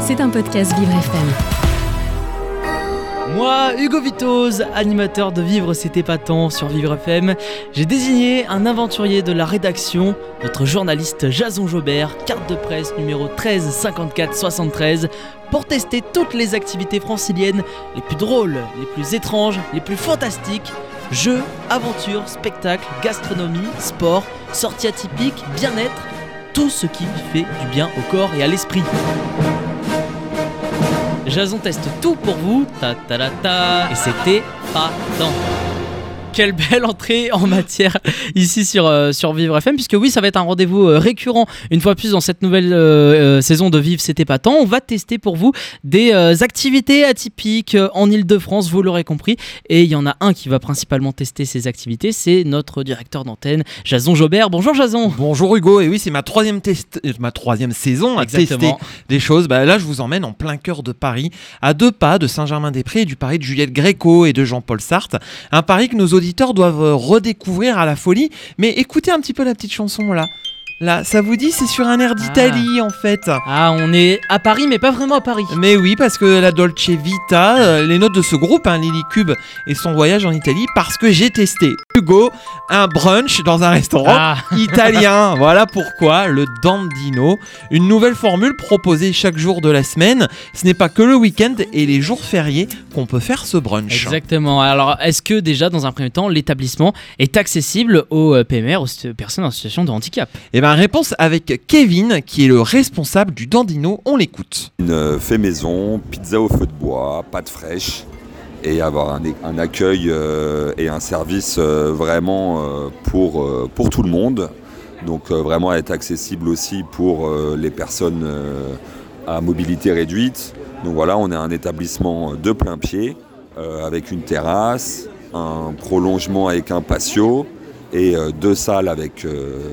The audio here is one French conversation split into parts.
C'est un podcast Vivre FM. Moi, Hugo Vitoz, animateur de Vivre c'est épatant sur Vivre FM, j'ai désigné un aventurier de la rédaction, notre journaliste Jason Jobert, carte de presse numéro 13 54 73, pour tester toutes les activités franciliennes les plus drôles, les plus étranges, les plus fantastiques. Jeux, aventures, spectacles, gastronomie, sport, sorties atypiques, bien-être, tout ce qui fait du bien au corps et à l'esprit. Jason teste tout pour vous, ta ta ta ta, et c'était pas tant. Quelle belle entrée en matière ici sur, euh, sur Vivre FM, puisque oui, ça va être un rendez-vous euh, récurrent une fois plus dans cette nouvelle euh, euh, saison de Vivre C'était pas tant. On va tester pour vous des activités atypiques en Ile-de-France, vous l'aurez compris. Et il y en a un qui va principalement tester ces activités, c'est notre directeur d'antenne, Jason Jobert. Bonjour Jason. Bonjour Hugo, et oui c'est ma troisième, test- ma troisième saison à tester des choses. Bah, là je vous emmène en plein cœur de Paris, à deux pas de Saint-Germain-des-Prés et du Paris de Juliette Gréco et de Jean-Paul Sartre. Un Paris que nos auditeurs doivent euh, redécouvrir à la folie. Mais écoutez un petit peu la petite chanson là. Là, ça vous dit, c'est sur un air d'Italie en fait. Ah, on est à Paris, mais pas vraiment à Paris. Mais oui, parce que la Dolce Vita, euh, les notes de ce groupe, hein, Lily Cube et son voyage en Italie, parce que j'ai testé, Hugo, un brunch dans un restaurant Ah. italien. Voilà pourquoi le Dandino, une nouvelle formule proposée chaque jour de la semaine. Ce n'est pas que le week-end et les jours fériés qu'on peut faire ce brunch. Exactement. Alors, est-ce que déjà, dans un premier temps, l'établissement est accessible aux euh, PMR, aux personnes en situation de handicap? Et bien réponse avec Kevin, qui est le responsable du Dandino. On l'écoute. Une euh, fait maison, pizza au feu de bois, pâte fraîche et avoir un, accueil euh, et un service euh, vraiment euh, pour, pour tout le monde. Donc vraiment être accessible aussi pour les personnes à mobilité réduite. Donc voilà, on est un établissement de plein pied avec une terrasse, un prolongement avec un patio et deux salles avec,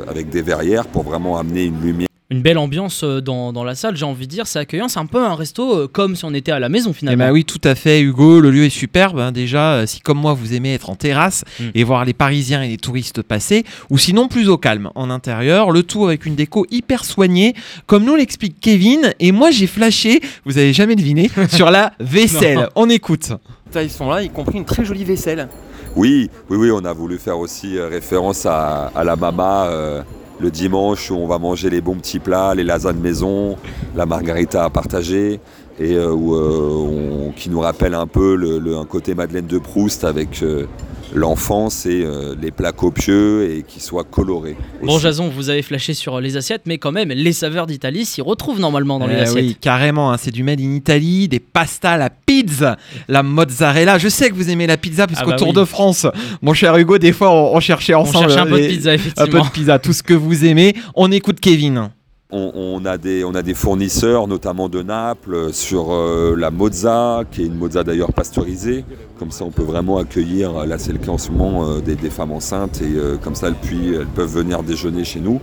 avec des verrières pour vraiment amener une lumière. Une belle ambiance euh, dans, dans la salle, j'ai envie de dire. C'est accueillant. C'est un peu un resto euh, comme si on était à la maison Eh finalement. ben oui, tout à fait, Hugo. Le lieu est superbe. hein. Déjà, euh, si comme moi vous aimez être en terrasse Mm. et voir les Parisiens et les touristes passer, ou sinon plus au calme en intérieur, le tout avec une déco hyper soignée, comme nous l'explique Kevin. Et moi, j'ai flashé, vous avez jamais deviné, sur la vaisselle. On écoute. Ils sont là, y compris une très jolie vaisselle. Oui, oui, oui, on a voulu faire aussi référence à, à la mama euh, le dimanche où on va manger les bons petits plats, les lasagnes maison, la margarita à partager, et euh, où, euh, on- qui nous rappelle un peu le, le- un côté Madeleine de Proust avec euh, l'enfance et euh, les plats copieux et qui soient colorés. Bon. Jason, vous avez flashé sur les assiettes, mais quand même, les saveurs d'Italie s'y retrouvent normalement dans les Eh assiettes. oui, carrément. hein, c'est du made in Italy, des pastas, la pizza, la mozzarella. Je sais que vous aimez la pizza, parce Ah bah Tour oui. de France, mon cher Hugo, des fois, on, on cherchait On ensemble. cherche un peu de pizza, Un effectivement. peu de pizza, tout ce que vous aimez. On écoute Kevin. On, a des, fournisseurs, notamment de Naples, euh, sur euh, la mozza, qui est une mozza d'ailleurs pasteurisée. Comme ça, on peut vraiment accueillir, euh, là c'est le cas en ce moment, des, femmes enceintes et comme ça, elles, puis, elles peuvent venir déjeuner chez nous.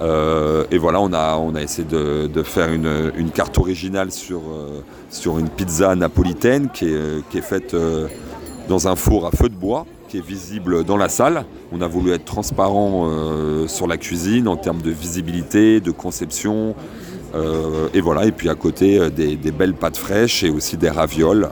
Et voilà, on a, essayé de, faire une, carte originale sur, une pizza napolitaine qui est, faite dans un four à feu de bois, qui est visible dans la salle. On a voulu être transparent euh, sur la cuisine en termes de visibilité, de conception. Euh, et voilà, et puis à côté, euh, des, des belles pâtes fraîches et aussi des ravioles.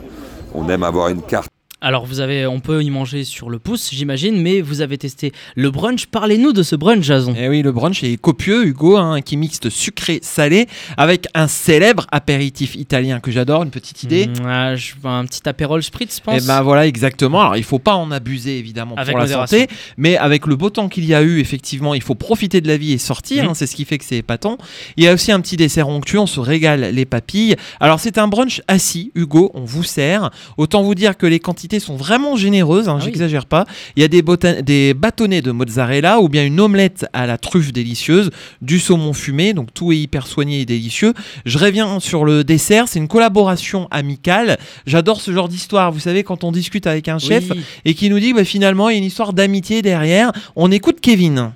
On aime avoir une carte. Alors, vous avez, on peut y manger sur le pouce, j'imagine, mais vous avez testé le brunch. Parlez-nous de ce brunch, Jason. Eh oui, le brunch est copieux, Hugo, hein, qui mixte sucré-salé avec un célèbre apéritif italien que j'adore. Une petite idée Mm, ah, je- un petit apérole spritz, je pense. Et ben voilà, exactement. Alors, il faut pas en abuser, évidemment, Avec pour la modération. santé. Mais avec le beau temps qu'il y a eu, effectivement, il faut profiter de la vie et sortir. Mhm. hein, c'est ce qui fait que c'est épatant. Il y a aussi un petit dessert onctueux. On se régale les papilles. Alors, c'est un brunch assis, Hugo. On vous sert. Autant vous dire que les quantités sont vraiment généreuses. hein, Ah oui. J'exagère pas. Il y a des, bâtonnets de mozzarella ou bien une omelette à la truffe délicieuse, du saumon fumé. Donc, tout est hyper soigné et délicieux. Je reviens sur le dessert. C'est une collaboration amicale. J'adore ce genre d'histoire. Vous savez, quand on discute avec un chef Oui. et qui nous dit bah, finalement il y a une histoire d'amitié derrière, on écoute Kevin.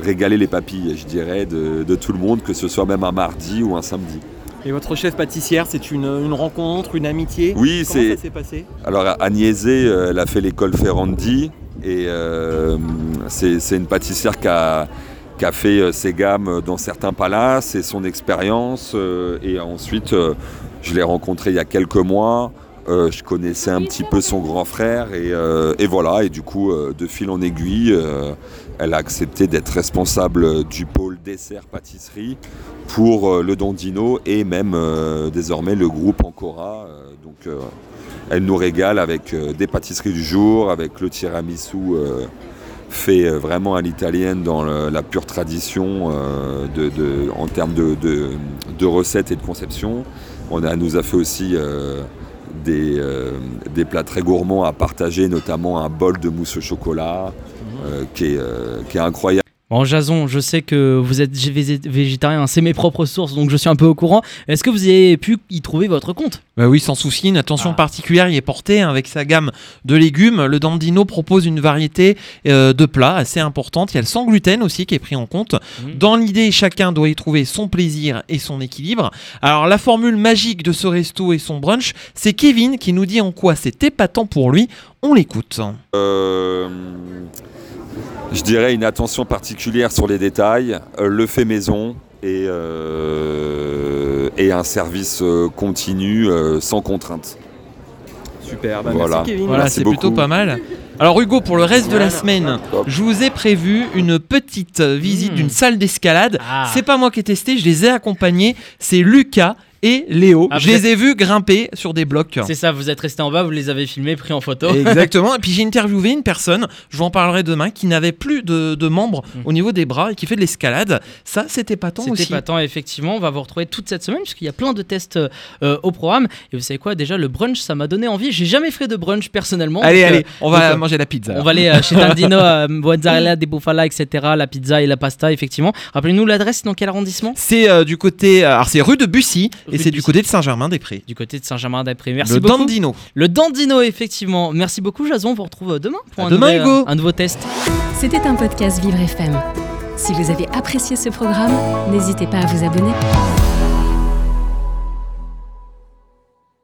régaler les papilles, je dirais, de, de tout le monde, que ce soit même un mardi ou un samedi. Et votre chef pâtissière, c'est une, une rencontre, une amitié Oui, Comment c'est. ça s'est passé Alors Agnese, euh, elle a fait l'école Ferrandi et euh, c'est une pâtissière qui a, qui a fait euh, ses gammes dans certains palaces et son expérience. et ensuite, je l'ai rencontré il y a quelques mois. Euh, je connaissais un petit peu son grand frère et, euh, voilà. Et du coup, euh, de fil en aiguille, elle a accepté d'être responsable du pôle dessert pâtisserie pour le Dondino et même désormais le groupe Ancora. Donc, elle nous régale avec des pâtisseries du jour, avec le tiramisu fait vraiment à l'italienne dans la pure tradition en termes de, recettes et de conception. On a, elle nous a fait aussi des, euh, des plats très gourmands à partager, notamment un bol de mousse au chocolat euh, qui, est, euh, qui est incroyable. Bon, Jason, je sais que vous êtes vég- végétarien, c'est mes propres sources, donc je suis un peu au courant. Est-ce que vous avez pu y trouver votre compte? Bah oui, sans souci, une attention Ah. particulière y est portée hein, avec sa gamme de légumes. Le Dandino propose une variété euh, de plats assez importante. Il y a le sans gluten aussi qui est pris en compte. Mhm. Dans l'idée, chacun doit y trouver son plaisir et son équilibre. Alors la formule magique de ce resto et son brunch, c'est Kevin qui nous dit en quoi c'est épatant pour lui. On l'écoute. Euh, je dirais une attention particulière sur les détails, euh, le fait maison et, euh, et un service euh, continu sans contrainte. Super, bah Voilà. merci Kevin. Voilà, c'est plutôt pas mal. Alors Hugo, pour le reste de la semaine, Top. je vous ai prévu une petite visite Mm. d'une salle d'escalade. Ah. C'est pas moi qui ai testé, je les ai accompagnés. C'est Lucas et Léo. Ah, je les ai vus grimper sur des blocs. C'est ça, vous êtes resté en bas, vous les avez filmés, pris en photo. Exactement. Et puis j'ai interviewé une personne, je vous en parlerai demain, qui n'avait plus de, de membres Mm. au niveau des bras et qui fait de l'escalade. Ça, c'était pas tant C'était aussi. pas tant, effectivement. On va vous retrouver toute cette semaine, puisqu'il y a plein de tests euh, au programme. Et vous savez quoi, déjà, le brunch, ça m'a donné envie. J'ai jamais fait de brunch personnellement. Allez, donc, euh, allez, on va donc, euh, manger la pizza. On va aller euh, chez Tardino, mozzarella, des bufala, etc. La pizza et la pasta, effectivement. Rappelez-nous l'adresse, dans quel arrondissement? C'est du côté, alors c'est rue de Bussy et c'est du côté de Saint-Germain-des-Prés. Du côté de Saint-Germain-des-Prés. Merci Le beaucoup. Dandino. Le Dandino, effectivement. Merci beaucoup, Jason. On vous retrouve demain pour À un, demain, nouvel- Hugo. un nouveau test. C'était un podcast Vivre FM. Si vous avez apprécié ce programme, n'hésitez pas à vous abonner.